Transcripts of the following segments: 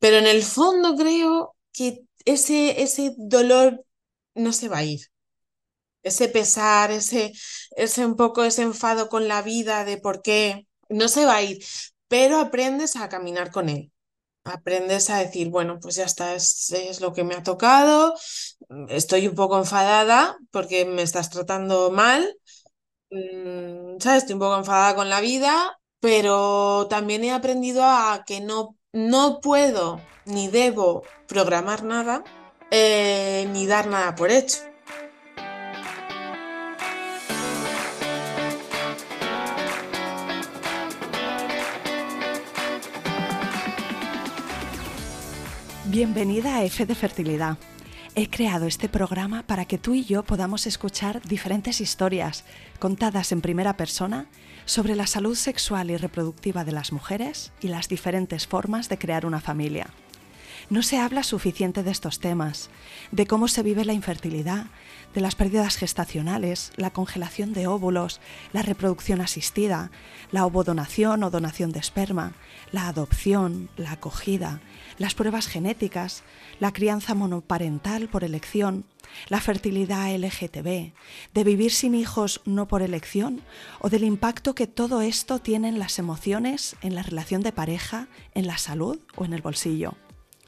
Pero en el fondo creo que ese, ese dolor no se va a ir. Ese pesar, ese, ese un poco ese enfado con la vida de por qué, no se va a ir, pero aprendes a caminar con él. Aprendes a decir, bueno, pues ya está, es, es lo que me ha tocado, estoy un poco enfadada porque me estás tratando mal, mm, ¿sabes? Estoy un poco enfadada con la vida, pero también he aprendido a que no, no puedo ni debo programar nada eh, ni dar nada por hecho. Bienvenida a F de Fertilidad. He creado este programa para que tú y yo podamos escuchar diferentes historias contadas en primera persona sobre la salud sexual y reproductiva de las mujeres y las diferentes formas de crear una familia. No se habla suficiente de estos temas, de cómo se vive la infertilidad, de las pérdidas gestacionales, la congelación de óvulos, la reproducción asistida, la ovodonación o donación de esperma, la adopción, la acogida, las pruebas genéticas, la crianza monoparental por elección, la fertilidad LGTB, de vivir sin hijos no por elección o del impacto que todo esto tiene en las emociones, en la relación de pareja, en la salud o en el bolsillo.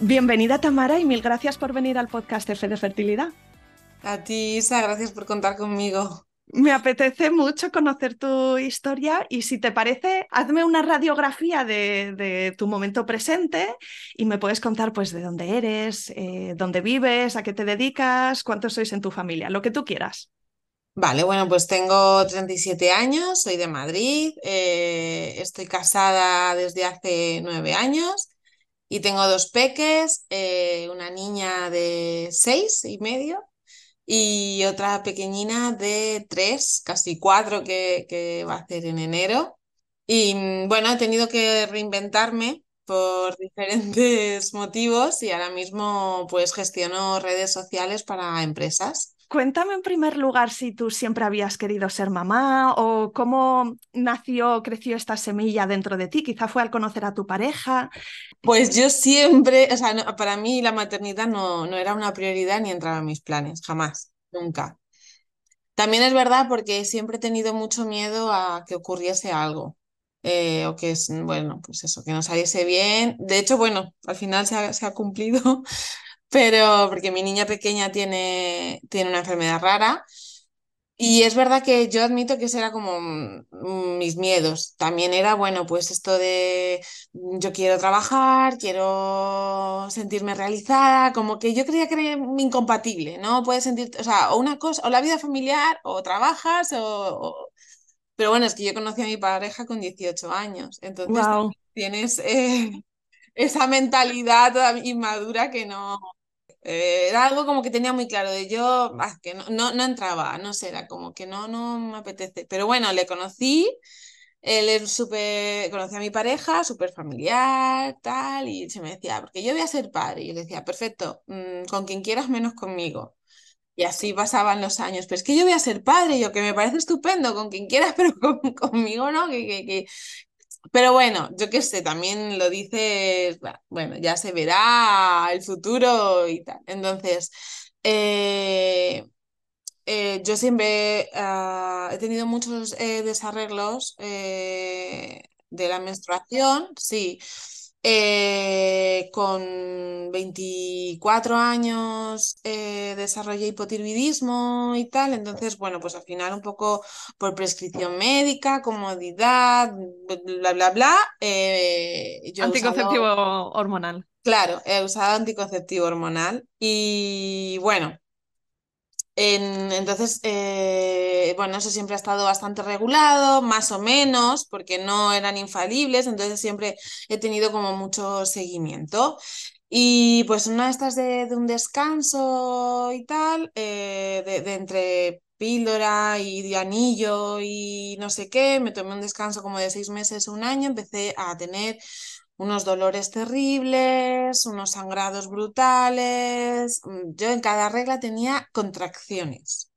Bienvenida Tamara y mil gracias por venir al podcast F de Fertilidad. A ti, Isa, gracias por contar conmigo. Me apetece mucho conocer tu historia y si te parece, hazme una radiografía de, tu momento presente y me puedes contar pues de dónde eres, eh, dónde vives, a qué te dedicas, cuántos sois en tu familia, lo que tú quieras. Vale, bueno, pues tengo 37 años, soy de Madrid, eh, estoy casada desde hace nueve años y tengo dos peques, eh, una niña de seis y medio y otra pequeñina de tres, casi cuatro que, que va a hacer en enero. Y mm, bueno, he tenido que reinventarme por diferentes motivos y ahora mismo pues gestiono redes sociales para empresas. Cuéntame en primer lugar si tú siempre habías querido ser mamá o cómo nació, creció esta semilla dentro de ti. Quizá fue al conocer a tu pareja. Pues yo siempre, o sea, para mí la maternidad no, no era una prioridad ni entraba en mis planes, jamás, nunca. También es verdad porque siempre he tenido mucho miedo a que ocurriese algo. Eh, o que es, bueno, pues eso, que no saliese bien. De hecho, bueno, al final se ha, se ha cumplido, pero porque mi niña pequeña tiene, tiene una enfermedad rara. Y es verdad que yo admito que ese era como mis miedos. También era, bueno, pues esto de yo quiero trabajar, quiero sentirme realizada, como que yo creía que era incompatible, ¿no? Puedes sentir, o sea, o una cosa, o la vida familiar, o trabajas, o... Pero bueno, es que yo conocí a mi pareja con 18 años, entonces tienes eh, esa mentalidad inmadura que no, eh, era algo como que tenía muy claro de yo, ah, que no, no, no, entraba, no sé, era como que no, no me apetece. Pero bueno, le conocí, él es súper, conocí a mi pareja, súper familiar, tal, y se me decía, porque yo voy a ser padre. Y yo le decía, perfecto, mm, con quien quieras menos conmigo. Y así pasaban los años. Pero es que yo voy a ser padre, yo que me parece estupendo, con quien quieras, pero conmigo no, que, que, que, pero bueno, yo qué sé, también lo dices, bueno, ya se verá el futuro y tal. Entonces, eh, eh, yo siempre ah, he tenido muchos eh, desarreglos de la menstruación, sí. Eh, con 24 años eh, desarrollé hipotiroidismo y tal, entonces, bueno, pues al final un poco por prescripción médica, comodidad, bla, bla, bla. Eh, anticonceptivo hormonal. Claro, he usado anticonceptivo hormonal y bueno, entonces, eh, bueno, eso siempre ha estado bastante regulado, más o menos, porque no eran infalibles, entonces siempre he tenido como mucho seguimiento. Y pues una de estas de, un descanso y tal, eh, de, entre píldora y de anillo y no sé qué, me tomé un descanso como de seis meses, un año, empecé a tener unos dolores terribles, unos sangrados brutales. Mm, yo en cada regla tenía contracciones.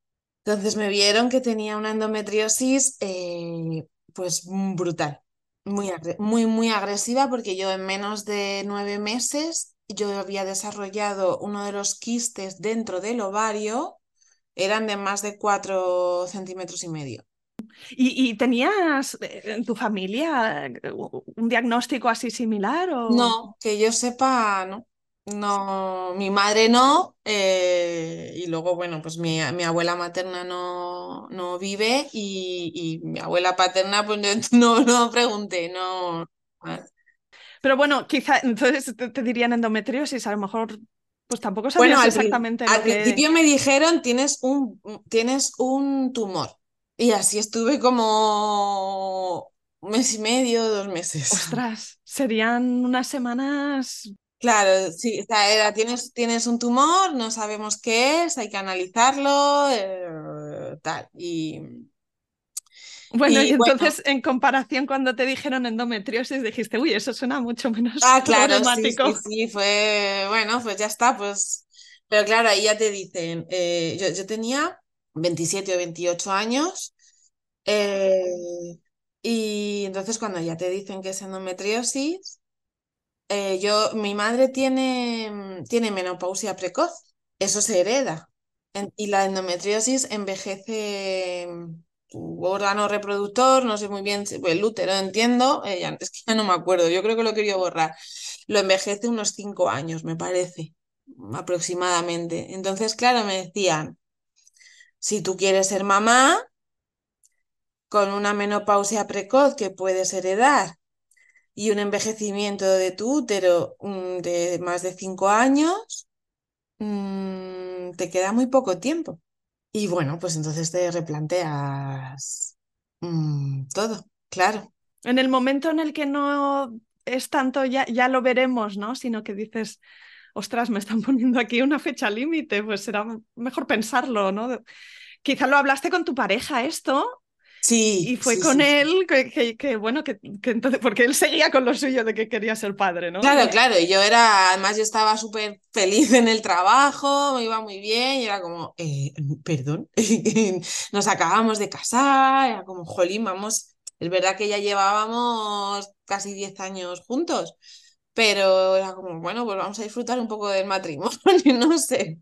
Entonces me vieron que tenía una endometriosis eh, pues brutal, muy, muy, muy agresiva porque yo en menos de nueve meses yo había desarrollado uno de los quistes dentro del ovario, eran de más de cuatro centímetros y medio. ¿Y, tenías eh, en tu familia eh, un diagnóstico así similar? O... No, que yo sepa, no. No, mi madre no, eh, y luego, bueno, pues mi, abuela materna no, no vive y, mi abuela paterna, pues no, no pregunté, no. Pero bueno, quizá entonces te, dirían endometriosis, a lo mejor pues tampoco sabías bueno, exactamente al, principio me dijeron tienes un, tienes un tumor. Y así estuve como un mes y medio, dos meses. Ostras, serían unas semanas. Claro, sí, o sea, era, tienes, tienes un tumor, no sabemos qué es, hay que analizarlo, eh, tal. Y, bueno, y, entonces en comparación cuando te dijeron endometriosis dijiste, uy, eso suena mucho menos ah, claro, problemático. Sí, sí, fue, bueno, pues ya está, pues, pero claro, ahí ya te dicen, eh, yo, yo tenía 27 o 28 años. Eh, y entonces cuando ya te dicen que es endometriosis, eh, yo, mi madre tiene, tiene menopausia precoz, eso se hereda. y la endometriosis envejece tu órgano reproductor, no sé muy bien, el útero entiendo, eh, es que ya no me acuerdo, yo creo que lo quería borrar. Lo envejece unos 5 años, me parece, aproximadamente. Entonces, claro, me decían, si tú quieres ser mamá, con una menopausia precoz que puedes heredar y un envejecimiento de tu útero mm, de más de cinco años, mm, te queda muy poco tiempo. Y bueno, pues entonces te replanteas mm, todo, claro. En el momento en el que no es tanto, ya, ya lo veremos, ¿no? Sino que dices, ostras, me están poniendo aquí una fecha límite, pues será mejor pensarlo, ¿no? Quizá lo hablaste con tu pareja esto. Sí. Y fue con él que, bueno, que, entonces, porque él seguía con lo suyo de que quería ser padre, ¿no? Claro, claro, y yo era, además yo estaba súper feliz en el trabajo, me iba muy bien, y era como, eh, perdón, nos acabamos de casar, era como, jolín, vamos, es verdad que ya llevábamos casi 10 años juntos, pero era como, bueno, pues vamos a disfrutar un poco del matrimonio, no sé.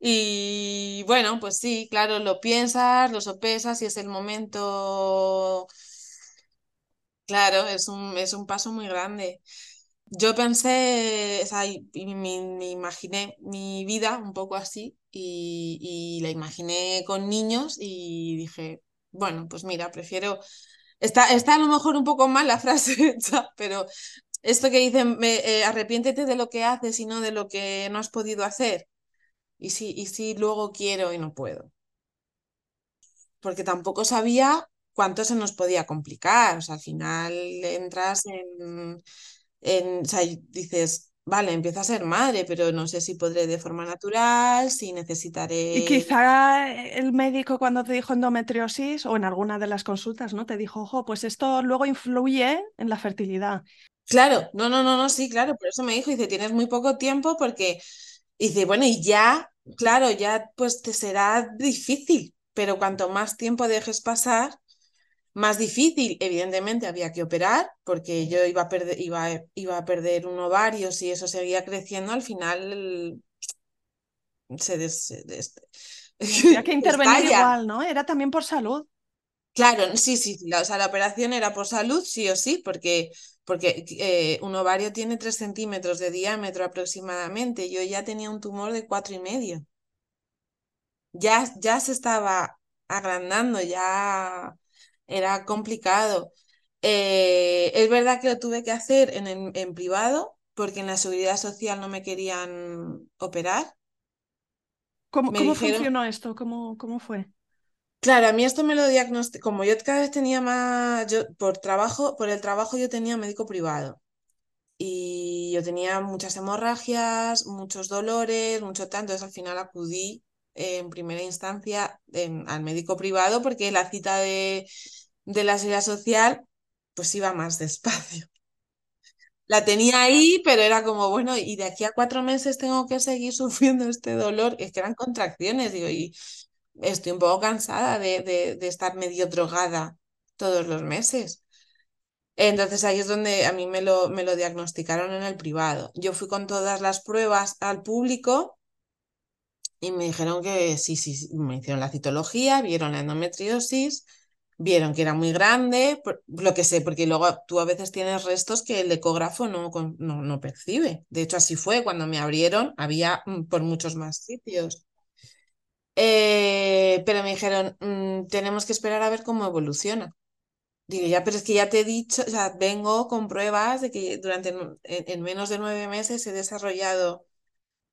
Y bueno, pues sí, claro, lo piensas, lo sopesas y es el momento. Claro, es un, es un paso muy grande. Yo pensé, o sea, me, imaginé mi vida un poco así y, y, la imaginé con niños y dije, bueno, pues mira, prefiero. Está, está a lo mejor un poco mal la frase pero esto que dicen, eh, arrepiéntete de lo que haces y no de lo que no has podido hacer. Y si, y si luego quiero y no puedo. Porque tampoco sabía cuánto se nos podía complicar. O sea, al final entras en, en o sea, dices, vale, empiezo a ser madre, pero no sé si podré de forma natural, si necesitaré. Y quizá el médico cuando te dijo endometriosis o en alguna de las consultas, ¿no? Te dijo, ojo, pues esto luego influye en la fertilidad. Claro, no, no, no, no, sí, claro, por eso me dijo, dice, tienes muy poco tiempo porque, dice, bueno, y ya, claro, ya pues te será difícil, pero cuanto más tiempo dejes pasar, más difícil, evidentemente había que operar, porque yo iba a perder, iba, iba a perder un ovario, si eso seguía creciendo, al final se des, Había que intervenir igual, ¿no? Era también por salud. Claro, sí, sí, la, o sea, la operación era por salud, sí o sí, porque, porque eh, un ovario tiene 3 centímetros de diámetro aproximadamente. Yo ya tenía un tumor de cuatro y medio. Ya, ya se estaba agrandando, ya era complicado. Eh, es verdad que lo tuve que hacer en, en privado, porque en la seguridad social no me querían operar. ¿Cómo, cómo funcionó esto? ¿Cómo, ¿Cómo fue? Claro, a mí esto me lo diagnosticó, como yo cada vez tenía más, yo por trabajo, por el trabajo yo tenía médico privado y yo tenía muchas hemorragias, muchos dolores, mucho tanto, entonces al final acudí en primera instancia al médico privado porque la cita de, de la seguridad social pues iba más despacio. La tenía ahí, pero era como, bueno, y de aquí a cuatro meses tengo que seguir sufriendo este dolor, es que eran contracciones, digo, y estoy un poco cansada de, de, estar medio drogada todos los meses. Entonces ahí es donde a mí me lo, me lo diagnosticaron en el privado. Yo fui con todas las pruebas al público y me dijeron que sí, sí, me hicieron la citología, vieron la endometriosis, vieron que era muy grande, lo que sé, porque luego tú a veces tienes restos que el ecógrafo no, no, no percibe. De hecho, así fue, cuando me abrieron había mm, por muchos más sitios. Eh, pero me dijeron, mm, tenemos que esperar a ver cómo evoluciona. Digo, ya, pero es que ya te he dicho, o sea, vengo con pruebas de que durante en, menos de nueve meses he desarrollado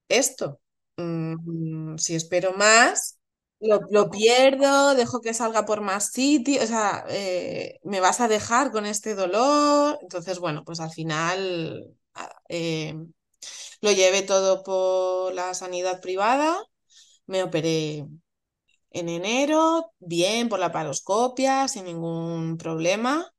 esto. Mm, si espero más, lo, pierdo, dejo que salga por más sitios, o sea, eh, me vas a dejar con este dolor. Entonces, bueno, pues al final eh, lo llevé todo por la sanidad privada me operé en enero, bien por la paroscopia, sin ningún problema.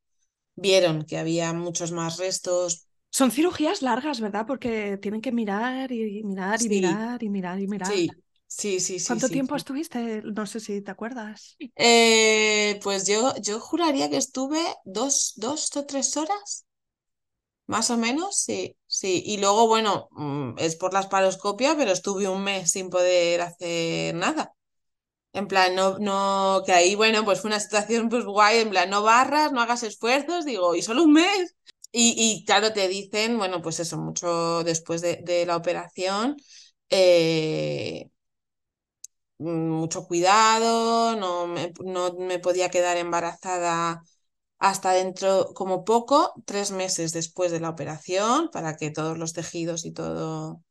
Vieron que había muchos más restos. Son cirugías largas, ¿verdad? Porque tienen que mirar y mirar y mirar y mirar y mirar. Sí, sí, sí. ¿Cuánto tiempo estuviste? No sé si te acuerdas. Eh, pues yo, yo juraría que estuve dos, dos o tres horas. Más o menos, sí, sí. Y luego, bueno, mm, es por la paroscopia, pero estuve un mes sin poder hacer nada. En plan, no, no, que ahí, bueno, pues fue una situación pues guay, en plan, no barras, no hagas esfuerzos, digo, y solo un mes. Y, y claro, te dicen, bueno, pues eso, mucho después de, la operación, eh, mucho cuidado, no no me podía quedar embarazada hasta dentro, como poco, tres meses después de la operación, para que todos los tejidos y todo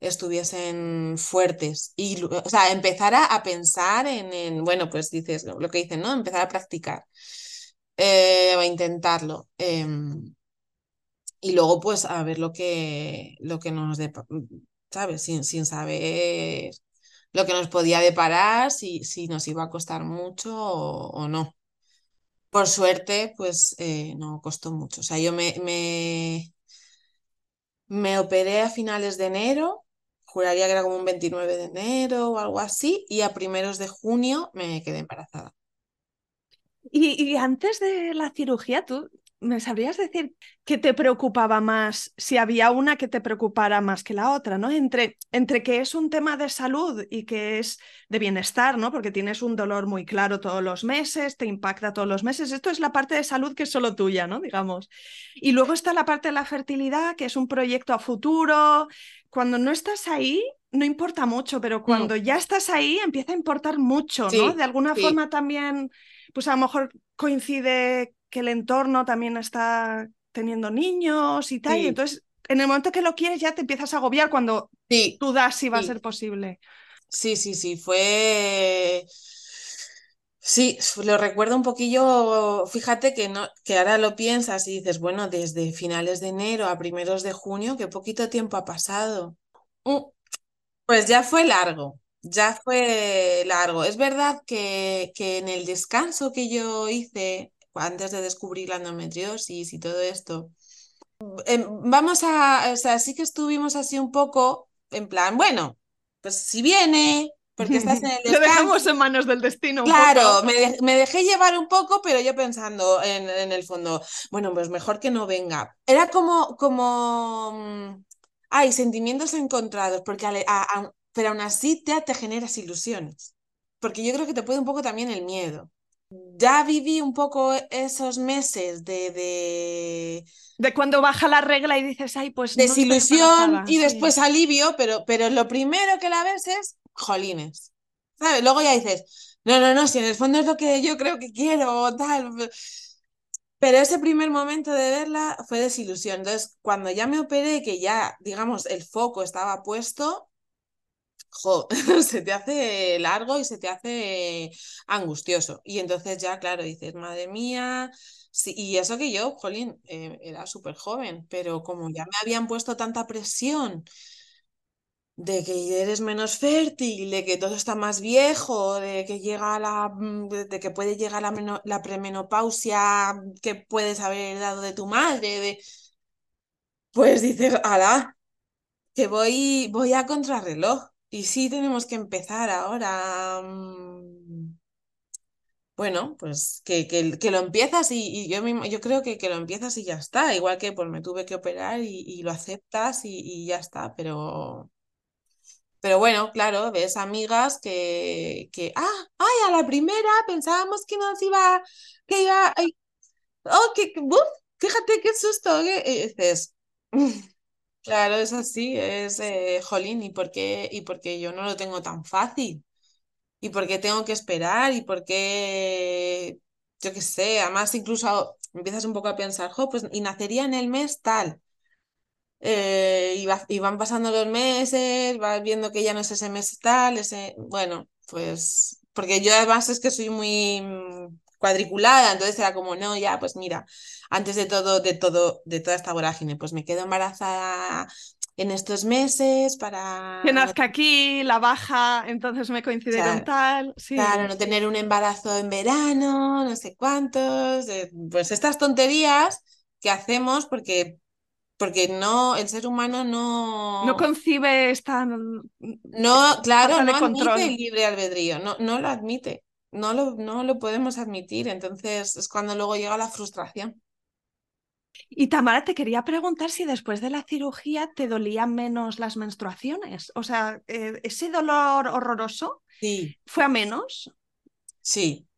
estuviesen fuertes. Y, o sea, empezar a, pensar en, bueno, pues dices lo que dicen, ¿no? Empezar a practicar eh, a intentarlo. Em, y luego, pues, a ver lo que, lo que nos, ¿sabes? Sin, sin saber lo que nos podía deparar, si, si nos iba a costar mucho o no. Por suerte, pues eh, no costó mucho. O sea, yo me, me, me operé a finales de enero, juraría que era como un 29 de enero o algo así, y a primeros de junio me quedé embarazada. Y, y, antes de la cirugía, tú ¿Me sabrías decir qué te preocupaba más, si había una que te preocupara más que la otra, ¿no? Entre, entre que es un tema de salud y que es de bienestar, ¿no? Porque tienes un dolor muy claro todos los meses, te impacta todos los meses. Esto es la parte de salud que es solo tuya, ¿no? Digamos. Y luego está la parte de la fertilidad, que es un proyecto a futuro. Cuando no estás ahí, no importa mucho, pero mm. cuando ya estás ahí, empieza a importar mucho, ¿no? De alguna forma también, pues a lo mejor coincide que el entorno también está teniendo niños y tal, y entonces en el momento que lo quieres ya te empiezas a agobiar cuando sí, dudas si va a ser posible. Sí, sí, sí, fue... Sí, lo recuerdo un poquillo, fíjate que, no, que ahora lo piensas y dices, bueno, desde finales de enero a primeros de junio, qué poquito tiempo ha pasado. Mm, pues ya fue largo, ya fue largo. Es verdad que, que en el descanso que yo hice antes de descubrir la endometriosis y todo esto. Em, vamos a, o sea, sí que estuvimos así un poco en plan, bueno, pues si viene, porque estás en el descanso. Lo dejamos en manos del destino. claro, Me, dejé llevar un poco, pero yo pensando en, el fondo, bueno, pues mejor que no venga. Era como, como, mm, hay sentimientos encontrados, porque pero aún así te, te generas ilusiones, porque yo creo que te puede un poco también el miedo ya viví un poco esos meses de, de... de cuando baja la regla y dices, ay, pues... Desilusión y después alivio, pero, pero lo primero que la ves es jolines. ¿Sabes? Luego ya dices, no, no, no, si en el fondo es lo que yo creo que quiero o tal. Pero ese primer momento de verla fue desilusión. Entonces, cuando ya me operé, que ya, digamos, el foco estaba puesto, se te hace largo y se te hace angustioso. Y entonces ya, claro, dices, madre mía, sí, y eso que yo, jolín, eh, era súper joven, pero como ya me habían puesto tanta presión de que eres menos fértil, de que todo está más viejo, de que llega la, mm, de que puede llegar la premenopausia que puedes haber dado de tu madre, de, pues dices, ala, que voy, voy a contrarreloj. Y sí tenemos que empezar ahora. mm, Bueno, pues que, que, que lo empiezas y, y yo, mismo- yo creo que, que lo empiezas y ya está. Igual que pues me tuve que operar y, y lo aceptas y, y ya está. Pero, pero bueno, claro, ves amigas que, que, ah, ay, a la primera pensábamos que nos iba, que iba, ay, oh, que, fíjate qué susto. que-". Dices, Claro, es así, es eh, jolín, ¿y por qué, y por qué yo no lo tengo tan fácil? ¿Y por qué tengo que esperar? ¿Y por qué, yo qué sé, además incluso empiezas un poco a pensar, jo, pues y nacería en el mes tal. Eh, y van pasando los meses, vas viendo que ya no es ese mes tal, ese, bueno, pues, porque yo además es que soy muy mm, cuadriculada, entonces era como, no, ya, pues mira, antes de todo, de todo, de toda esta vorágine, pues me quedo embarazada en estos meses Que para no, nazca aquí, la baja, entonces me coincide con tal. claro, no tener un embarazo en verano, no sé cuántos, eh, pues estas tonterías que hacemos porque, porque no, el ser humano No no concibe esta, esta No, claro, no admite el libre albedrío, no, no lo admite, no lo, no lo podemos admitir, entonces es cuando luego llega la frustración. Y Tamara, te quería preguntar si después de la cirugía te dolían menos las menstruaciones. O sea, eh, ese dolor horroroso Sí, fue a menos. sí,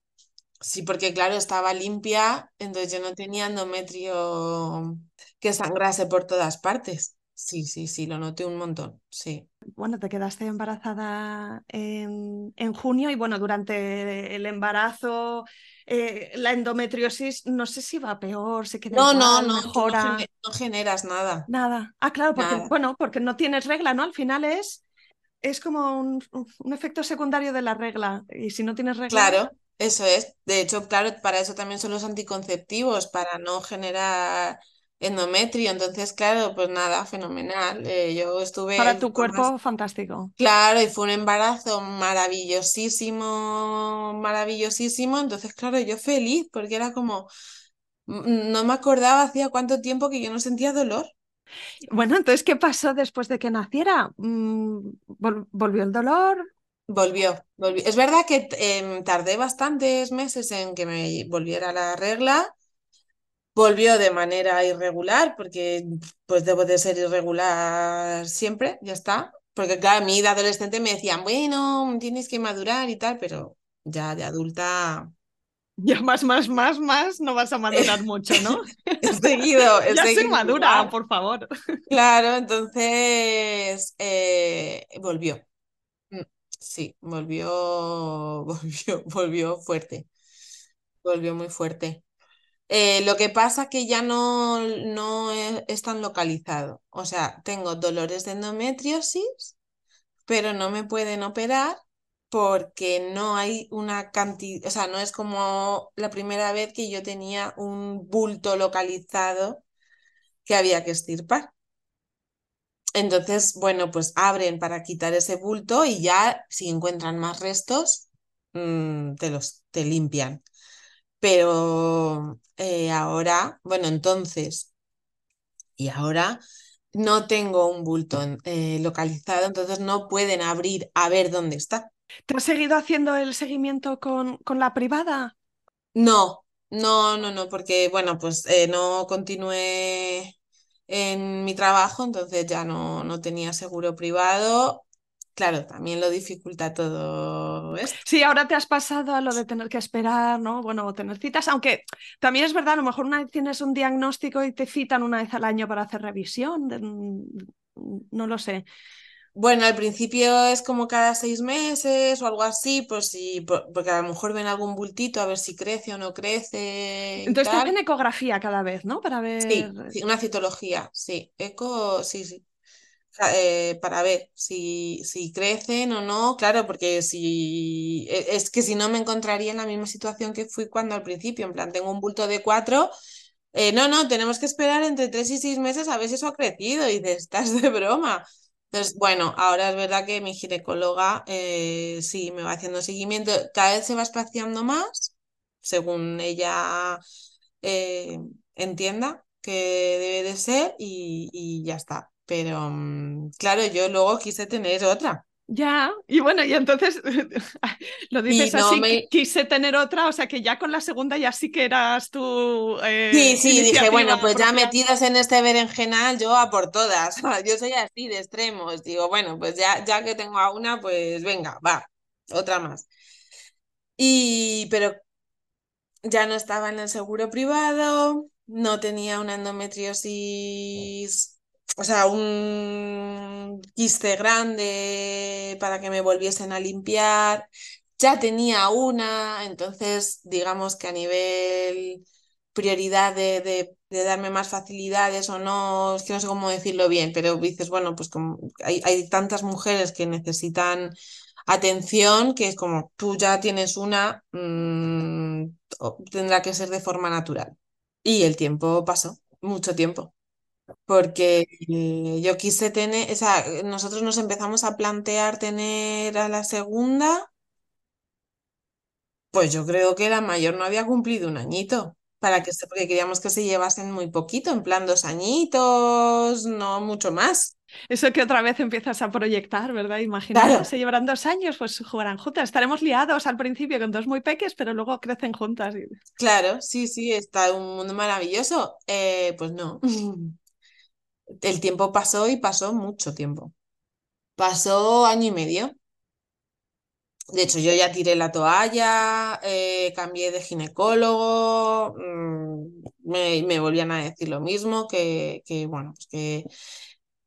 sí, porque claro, estaba limpia, entonces yo no tenía endometrio que sangrase por todas partes. Sí, sí, sí, lo noté un montón, sí. Bueno, te quedaste embarazada en, en junio y bueno, durante el embarazo, eh, la endometriosis, no sé si va peor, se queda No, no, igual, no, no, mejora, no generas nada, nada. Ah, claro, porque nada. bueno, porque no tienes regla, ¿no? Al final es, es como un, un efecto secundario de la regla. Y si no tienes regla, Claro, eso es. De hecho, claro, para eso también son los anticonceptivos, para no generar endometrio. Entonces, claro, pues nada, fenomenal. Eh, yo para estuve tu con más, cuerpo, fantástico. claro, y fue un embarazo maravillosísimo, maravillosísimo. Entonces, claro, yo feliz, porque era como, mm, no me acordaba hacía cuánto tiempo que yo no sentía dolor. Bueno, entonces, ¿qué pasó después de que naciera? Mm, vol- ¿Volvió el dolor? Volvió, volvió. Es verdad que em, tardé bastantes meses en que me volviera la regla. Volvió de manera irregular, porque pues debo de ser irregular siempre, ya está. Porque claro, a mí de adolescente me decían, bueno, tienes que madurar y tal, pero ya de adulta Ya más, más, más, más, no vas a madurar mucho, ¿no? he seguido, he Ya se seguido madura, por favor. Claro, entonces eh, volvió. Mm, Sí, volvió, volvió, volvió fuerte, volvió muy fuerte. Eh, lo que pasa que ya no, no es, es tan localizado. O sea, tengo dolores de endometriosis, pero no me pueden operar porque no hay una cantidad, o sea, no es como la primera vez que yo tenía un bulto localizado que había que extirpar. Entonces, bueno, pues abren para quitar ese bulto y ya si encuentran más restos, mm, te los te limpian. Pero eh, ahora, bueno, entonces, y ahora no tengo un bulto eh, localizado, entonces no pueden abrir a ver dónde está. ¿Te has seguido haciendo el seguimiento con, con la privada? No, no, no, no, porque bueno, pues eh, no continué en mi trabajo, entonces ya no, no tenía seguro privado. Claro, también lo dificulta todo esto. Sí, ahora te has pasado a lo de tener que esperar, ¿no? Bueno, tener citas, aunque también es verdad, a lo mejor una vez tienes un diagnóstico y te citan una vez al año para hacer revisión, de- no lo sé. Bueno, al principio es como cada seis meses o algo así, pues sí, por- porque a lo mejor ven algún bultito a ver si crece o no crece Entonces te tal. hacen ecografía cada vez, ¿no? Para ver... Sí, sí, una citología, sí. Eco, sí, sí. Eh, para ver si, si crecen o no, claro, porque si e, es que si no me encontraría en la misma situación que fui cuando al principio, en plan, tengo un bulto de cuatro, eh, no, no, tenemos que esperar entre tres y seis meses a ver si eso ha crecido, y dices, estás de broma. Entonces, bueno, ahora es verdad que mi ginecóloga eh, sí me va haciendo seguimiento, cada vez se va espaciando más, según ella entienda que debe de ser y, y ya está. Pero mm, claro, yo luego quise tener otra. Ya, y bueno, y entonces lo dices así, quise tener otra, o sea que ya con la segunda ya sí que eras tú. Eh, sí, sí, dije, bueno, pues ya metidas en este berenjenal, yo a por todas. Yo soy así de extremos. Digo, bueno, pues ya, ya que tengo a una, pues venga, va, otra más. Y, pero ya no estaba en el seguro privado, no tenía una endometriosis o sea, un quiste grande para que me volviesen a limpiar. Ya tenía una, entonces digamos que a nivel prioridad de, darme más facilidades o no, es que no sé cómo decirlo bien, pero dices, bueno, pues como hay, hay tantas mujeres que necesitan atención que es como tú ya tienes una, mmm, tendrá que ser de forma natural. Y el tiempo pasó, mucho tiempo porque eh, yo quise tener, o sea, nosotros nos empezamos a plantear tener a la segunda, pues yo creo que la mayor no había cumplido un añito, para que se, porque queríamos que se llevasen muy poquito, en plan dos añitos, no mucho más. Eso que otra vez empiezas a proyectar, ¿verdad? Imaginar, se llevarán dos años, pues jugarán juntas. Estaremos liados al principio con dos muy peques, pero luego crecen juntas. Claro, sí, sí, está un mundo maravilloso. Eh, pues no. el tiempo pasó y pasó mucho tiempo. Pasó año y medio. De hecho, yo ya tiré la toalla, eh, cambié de ginecólogo, mm, me, volvían a decir lo mismo, que, bueno, pues que,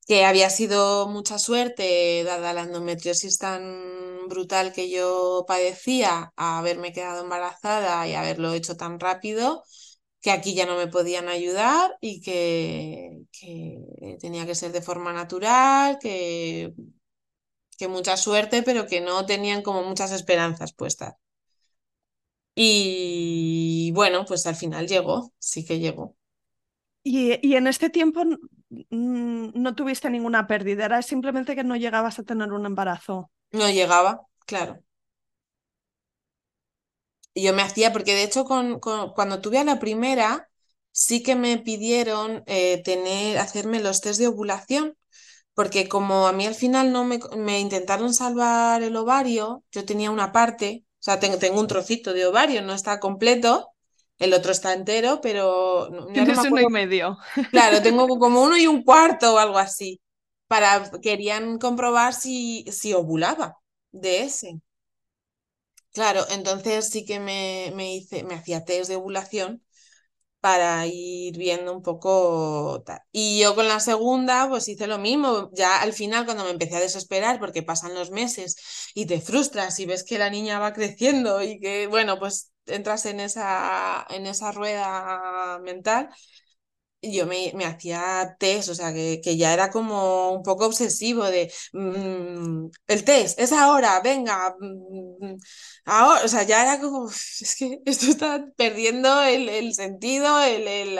que había sido mucha suerte, dada la endometriosis tan brutal que yo padecía, haberme quedado embarazada y haberlo hecho tan rápido, que aquí ya no me podían ayudar y que, tenía que ser de forma natural, que, que mucha suerte, pero que no tenían como muchas esperanzas puestas. Y bueno, pues al final llegó, sí que llegó. Y, en este tiempo no tuviste ninguna pérdida, era simplemente que no llegabas a tener un embarazo. No llegaba, claro. Y yo me hacía, porque de hecho con, cuando tuve a la primera, sí que me pidieron eh, tener, hacerme los test de ovulación, porque como a mí al final no me, me intentaron salvar el ovario, yo tenía una parte, o sea, tengo, tengo un trocito de ovario, no está completo, el otro está entero, pero... Tienes uno y medio. Claro, tengo como uno y un cuarto o algo así. Para, querían comprobar si, si ovulaba de ese. Claro, entonces sí que me, me hice, me hacía test de ovulación para ir viendo un poco tal. Y yo con la segunda, pues hice lo mismo. Ya al final, cuando me empecé a desesperar, porque pasan los meses y te frustras y ves que la niña va creciendo y que, bueno, pues entras en esa, en esa rueda mental yo me, me, hacía test, o sea, que, que, ya era como un poco obsesivo de mm, el test, es ahora, venga, mm, ahora, o sea, ya era como, es que esto está perdiendo el, el sentido, el, el,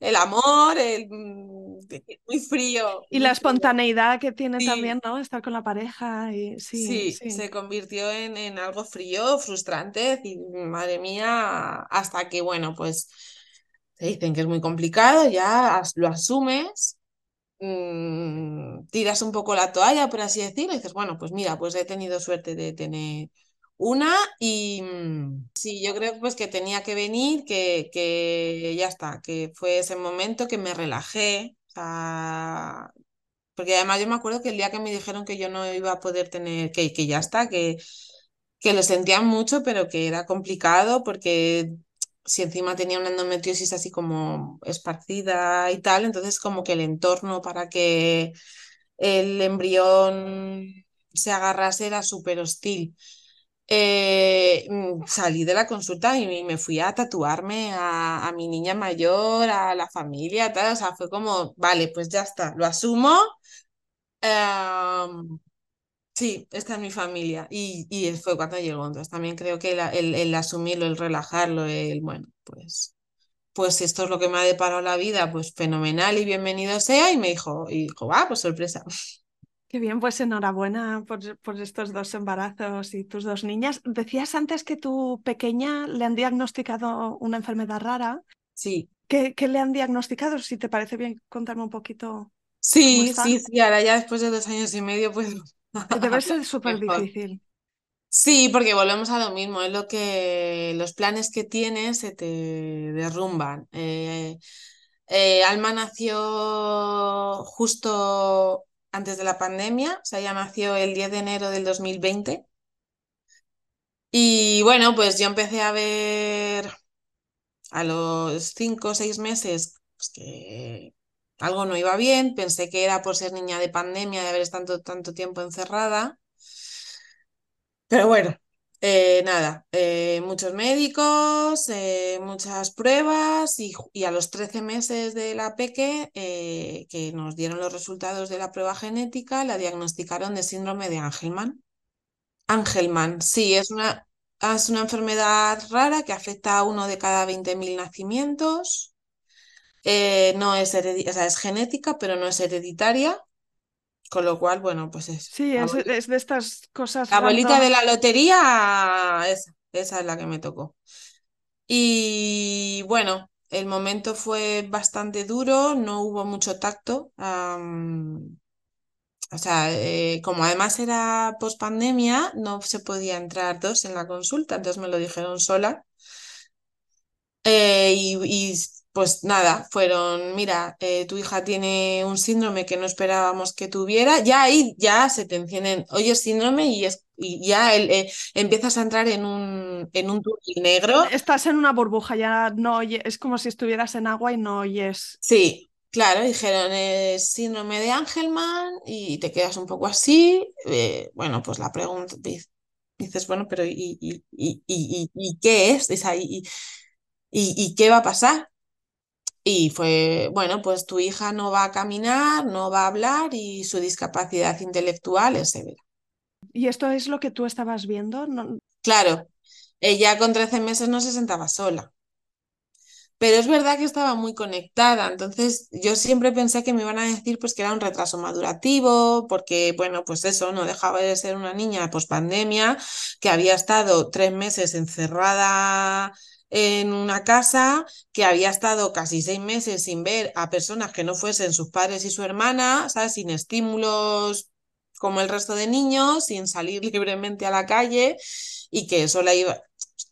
el, amor, el mm, muy frío. Y la espontaneidad que tiene también, ¿no? Estar con la pareja y sí. Sí, se convirtió en, en algo frío, frustrante, y madre mía, hasta que, bueno, pues te dicen que es muy complicado, ya lo asumes, mm, tiras un poco la toalla, por así decirlo, y dices, bueno, pues mira, pues he tenido suerte de tener una y mm, sí, yo creo pues que tenía que venir, que, que ya está, que fue ese momento que me relajé, porque además yo me acuerdo que el día que me dijeron que yo no iba a poder tener, que, que ya está, que, que lo sentían mucho, pero que era complicado porque si encima tenía una endometriosis así como esparcida y tal, entonces como que el entorno para que el embrión se agarrase era súper hostil. Eh, mm, salí de la consulta y me fui a tatuarme a, mi niña mayor, a la familia, tal, o sea, fue como, vale, pues ya está, lo asumo, Em, sí, esta es mi familia. Y, y fue cuando llegó. Entonces también creo que el, el asumirlo, el relajarlo, el, bueno, pues, pues esto es lo que me ha deparado la vida, pues fenomenal y bienvenido sea. Y me dijo, y dijo, va, pues sorpresa. Qué bien, pues enhorabuena por, por estos dos embarazos y tus dos niñas. Decías antes que tu pequeña le han diagnosticado una enfermedad rara. Sí. ¿Qué, qué le han diagnosticado? Si te parece bien contarme un poquito Sí, sí, sí, ahora ya después de dos años y medio, pues Debe ser súper difícil. Sí, porque volvemos a lo mismo, es lo que los planes que tienes se te derrumban. Eh, eh, Alma nació justo antes de la pandemia, o sea, ella nació el 10 de enero del 2020. Y bueno, pues yo empecé a ver a los cinco o seis meses pues, que algo no iba bien, pensé que era por ser niña de pandemia, de haber estado tanto, tiempo encerrada. Pero bueno, eh, nada, eh, muchos médicos, eh, muchas pruebas y, a los 13 meses de la peque, que nos dieron los resultados de la prueba genética, la diagnosticaron de síndrome de Angelman. Angelman, sí, es una, es una enfermedad rara que afecta a uno de cada 20.000 nacimientos. Eh, no es o sea, es genética, pero no es hereditaria, con lo cual, bueno, pues es Sí, es, es de estas cosas La random. de la lotería, esa, esa es la que me tocó. Y bueno, el momento fue bastante duro, no hubo mucho tacto. o sea, eh, como además era pospandemia, no se podía entrar dos en la consulta, entonces me lo dijeron sola. Eh, y, y, pues nada, fueron, mira, eh, tu hija tiene un síndrome que no esperábamos que tuviera, ya ahí ya se te encienden, oyes síndrome y, es, y ya el, eh, empiezas a entrar en un, en un túnel negro. Estás en una burbuja, ya no oyes, es como si estuvieras en agua y no oyes. Sí, claro, dijeron es síndrome de Angelman y te quedas un poco así. eh, bueno, pues la pregunta, dices, bueno, pero ¿y, y, y, y, qué es? Y- y qué va a pasar? Y fue, bueno, pues tu hija no va a caminar, no va a hablar y su discapacidad intelectual es severa. ¿Y esto es lo que tú estabas viendo? No- Claro, ella con 13 meses no se sentaba sola, pero es verdad que estaba muy conectada, entonces yo siempre pensé que me iban a decir pues que era un retraso madurativo, porque bueno, pues eso, no dejaba de ser una niña pospandemia que había estado tres meses encerrada en una casa, que había estado casi seis meses sin ver a personas que no fuesen sus padres y su hermana, ¿sabes? Sin estímulos como el resto de niños, sin salir libremente a la calle y que eso la iba,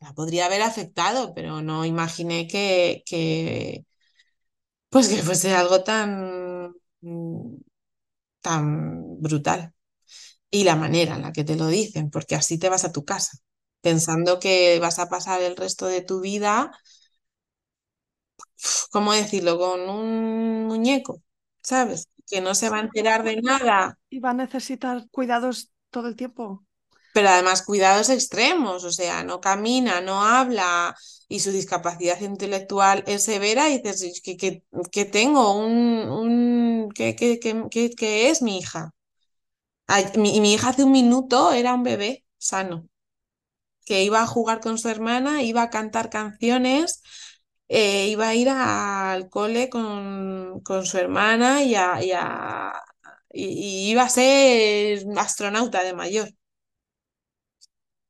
la podría haber afectado, pero no imaginé que, que pues que fuese algo tan, mm, tan brutal. Y la manera en la que te lo dicen, porque así te vas a tu casa, pensando que vas a pasar el resto de tu vida, ¿cómo decirlo?, con un muñeco, ¿sabes? Que no se va a enterar de nada, y va a necesitar cuidados todo el tiempo. pero además cuidados extremos, o sea, no camina, no habla y su discapacidad intelectual es severa y dices, ¿qué, qué- qué tengo? Un, un, ¿qué, qué- qué- qué- qué es mi hija? Ay, mi, mi hija hace un minuto era un bebé sano, que iba a jugar con su hermana, iba a cantar canciones, eh, iba a ir al cole con, con su hermana y, a- y a- y- iba a ser astronauta de mayor.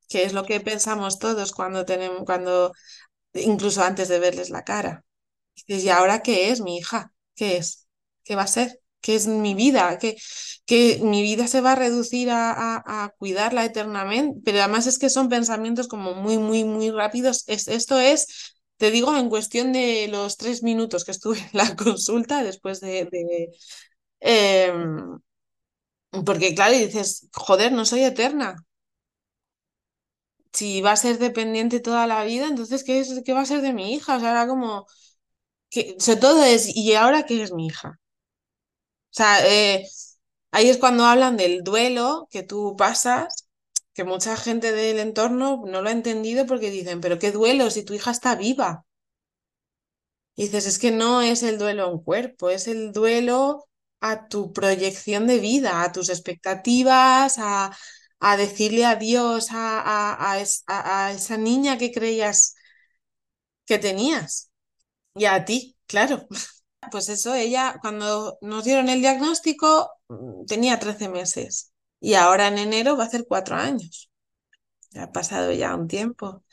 que es lo que pensamos todos cuando tenemos, cuando, incluso antes de verles la cara. ¿y ahora qué es mi hija? ¿Qué es? ¿Qué va a ser? ¿Qué es mi vida? ¿Qué, que mi vida se va a reducir a, a- cuidarla eternamente? Pero además es que son pensamientos como muy, muy, muy rápidos. Es, esto es, te digo, en cuestión de los tres minutos que estuve en la consulta después de, de, em, porque claro, dices, joder, no soy eterna. si va a ser dependiente toda la vida, entonces, ¿qué es, qué va a ser de mi hija? O sea, era como, que, sobre todo es, ¿y ahora qué es mi hija? O sea, eh, ahí es cuando hablan del duelo que tú pasas, que mucha gente del entorno no lo ha entendido porque dicen, pero qué duelo si tu hija está viva. Dices, es que no es el duelo a un cuerpo, es el duelo. a tu proyección de vida, a tus expectativas, a, a decirle adiós a, a- a esa niña que creías que tenías y a ti, claro. Pues eso, ella cuando nos dieron el diagnóstico mm, tenía 13 meses y ahora en enero va a hacer cuatro años. Ha pasado ya un tiempo.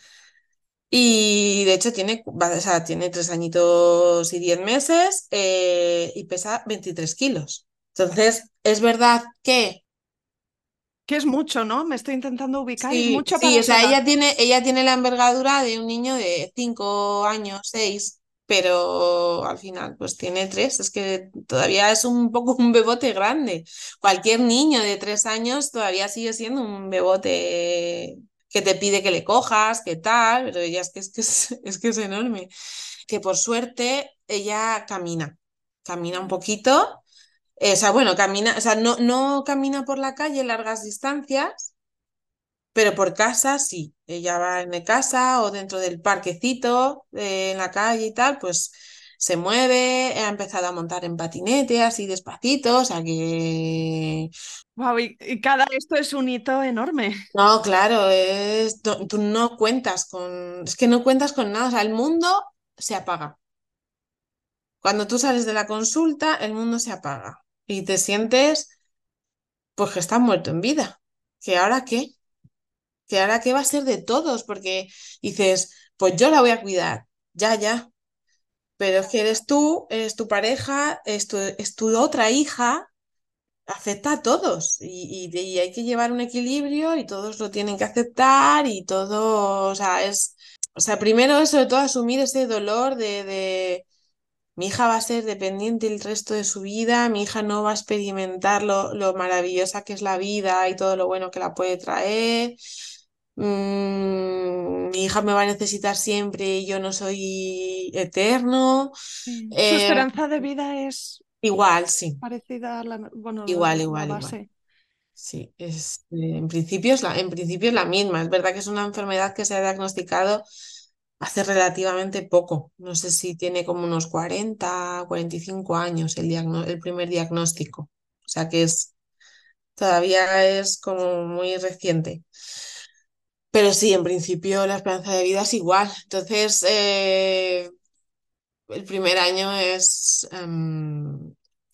Y de hecho tiene, o sea, tiene tres añitos y diez meses eh, y pesa 23 kilos. Entonces, es verdad que Que es mucho, ¿no? Me estoy intentando ubicar, es sí, mucho sí, para o su sea, ella tiene, ella tiene la envergadura de un niño de 5 años, 6 pero al final pues tiene tres. Es que todavía es un poco un bebote grande. Cualquier niño de 3 años todavía sigue siendo un bebote que te pide que le cojas, que tal, pero ella es que es, que es, que es enorme. que por suerte ella camina, camina un poquito, o sea, bueno, camina, o sea, no, no camina por la calle largas distancias, pero por casa sí, ella va en casa o dentro del parquecito, eh, en la calle y tal, pues se mueve, ha empezado a montar en patinete así despacito, o sea que... Wow, y, y cada esto es un hito enorme. No, claro, es, no- tú no cuentas con, es que no cuentas con nada, o sea, el mundo se apaga. Cuando tú sales de la consulta, el mundo se apaga y te sientes, pues que estás muerto en vida. ¿Que ahora qué? ¿Que ahora qué va a ser de todos? Porque dices, pues yo la voy a cuidar, ya, ya. Pero es que eres tú, eres tu pareja, es tu, es tu otra hija, afecta a todos y, y- y hay que llevar un equilibrio y todos lo tienen que aceptar y todo, o sea, es, o sea, primero es sobre todo asumir ese dolor de, de Mi hija va a ser dependiente el resto de su vida, mi hija no va a experimentar lo, lo maravillosa que es la vida y todo lo bueno que la puede traer. Mm, mi hija me va a necesitar siempre y yo no soy eterno. Sí. Su Eh, esperanza de vida es igual, sí, parecida a la, bueno, la, igual, la igual, igual. base. Sí, es, eh, en principio es la, en principio es la misma. Es verdad que es una enfermedad que se ha diagnosticado hace relativamente poco. No sé si tiene como unos 40, 45 años el, el primer diagnóstico. O sea que es, todavía es como muy reciente. Pero sí, en principio la esperanza de vida es igual. Entonces, eh, el primer año es, em,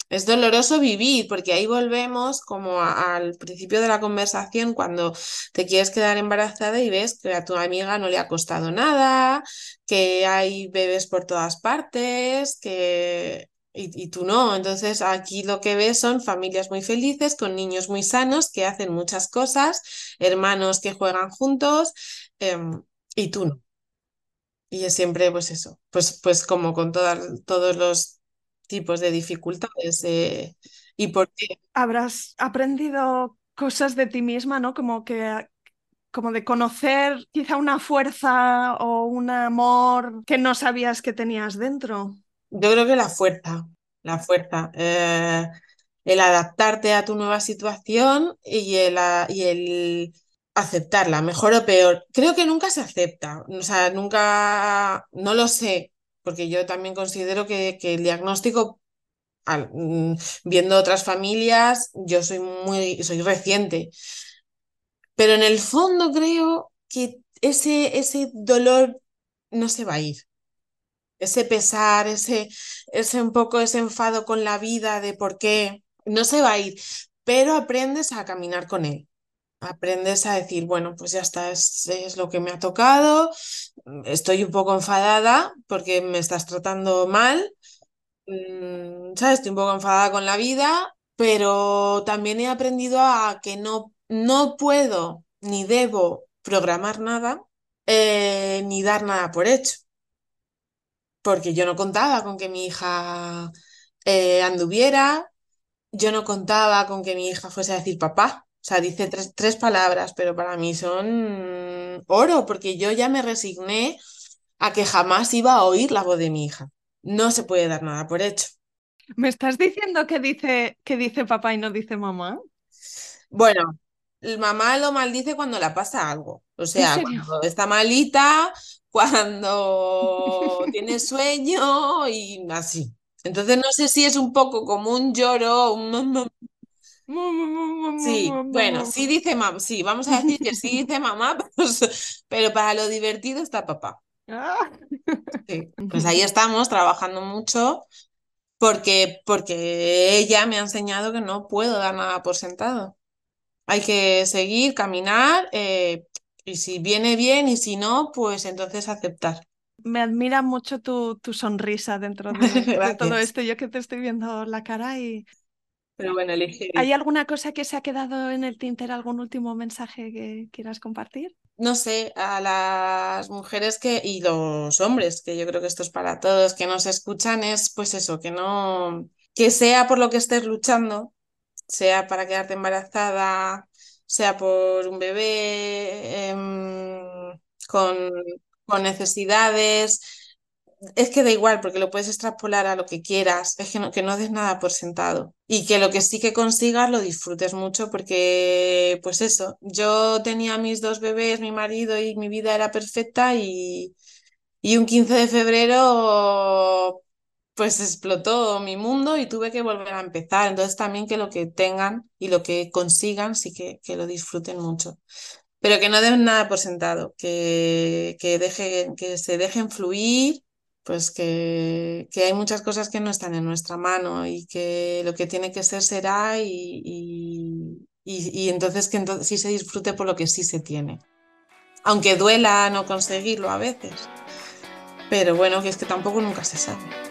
es doloroso vivir, porque ahí volvemos como al principio de la conversación, cuando te quieres quedar embarazada y ves que a tu amiga no le ha costado nada, que hay bebés por todas partes, que... Y, y tú no, entonces aquí lo que ves son familias muy felices, con niños muy sanos, que hacen muchas cosas, hermanos que juegan juntos, em, y tú no. Y es siempre, pues eso, pues, pues como con todas, todos los tipos de dificultades. eh, ¿y por qué? Habrás aprendido cosas de ti misma, ¿no? Como que, como de conocer quizá una fuerza o un amor que no sabías que tenías dentro. Yo creo que la fuerza, la fuerza, eh, el adaptarte a tu nueva situación y el, y el aceptarla, mejor o peor. Creo que nunca se acepta, o sea, nunca, no lo sé, porque yo también considero que, que el diagnóstico mm, viendo otras familias, yo soy muy, soy reciente, pero en el fondo creo que ese, ese dolor no se va a ir. Ese pesar, ese, ese un poco ese enfado con la vida de por qué, no se va a ir, pero aprendes a caminar con él. Aprendes a decir, bueno, pues ya está, es, es lo que me ha tocado, estoy un poco enfadada porque me estás tratando mal, mm, ¿sabes? Estoy un poco enfadada con la vida, pero también he aprendido a que no, no puedo ni debo programar nada, eh, ni dar nada por hecho, porque yo no contaba con que mi hija eh, anduviera, yo no contaba con que mi hija fuese a decir papá. O sea, dice tres, tres palabras, pero para mí son oro, porque yo ya me resigné a que jamás iba a oír la voz de mi hija. No se puede dar nada por hecho. ¿Me estás diciendo que dice, que dice papá y no dice mamá? Bueno, el mamá lo maldice cuando le pasa algo. O ¿En sea, cuando está malita, cuando tiene sueño y así. Entonces no sé si es un poco como un lloro, un... Sí, bueno, sí dice mamá, sí, vamos a decir que sí dice mamá, pues, pero para lo divertido está papá. Ah. Sí, pues ahí estamos trabajando mucho porque, porque ella me ha enseñado que no puedo dar nada por sentado. Hay que seguir, caminar, eh, y si viene bien y si no, pues entonces aceptar. Me admira mucho tu, tu sonrisa dentro de, de todo esto. Yo que te estoy viendo la cara y... Pero bueno, elige. ¿Hay alguna cosa que se ha quedado en el tintero, algún último mensaje que quieras compartir? no sé, a las mujeres que, y los hombres, que yo creo que esto es para todos, que nos escuchan, es pues eso, que no, que sea por lo que estés luchando, sea para quedarte embarazada, sea por un bebé em, con, con necesidades, es que da igual, porque lo puedes extrapolar a lo que quieras, es que no, que no des nada por sentado. Y que lo que sí que consigas lo disfrutes mucho, porque pues eso, yo tenía mis dos bebés, mi marido y mi vida era perfecta y, y un 15 de febrero pues explotó mi mundo y tuve que volver a empezar, entonces también que lo que tengan y lo que consigan sí que, que lo disfruten mucho. Pero que no den nada por sentado, que, que, deje, que se dejen fluir pues que, que, hay muchas cosas que no están en nuestra mano y que lo que tiene que ser será y, y, y, entonces que entonces sí se disfrute por lo que sí se tiene. Aunque duela no conseguirlo a veces. Pero bueno, que es que tampoco nunca se sabe.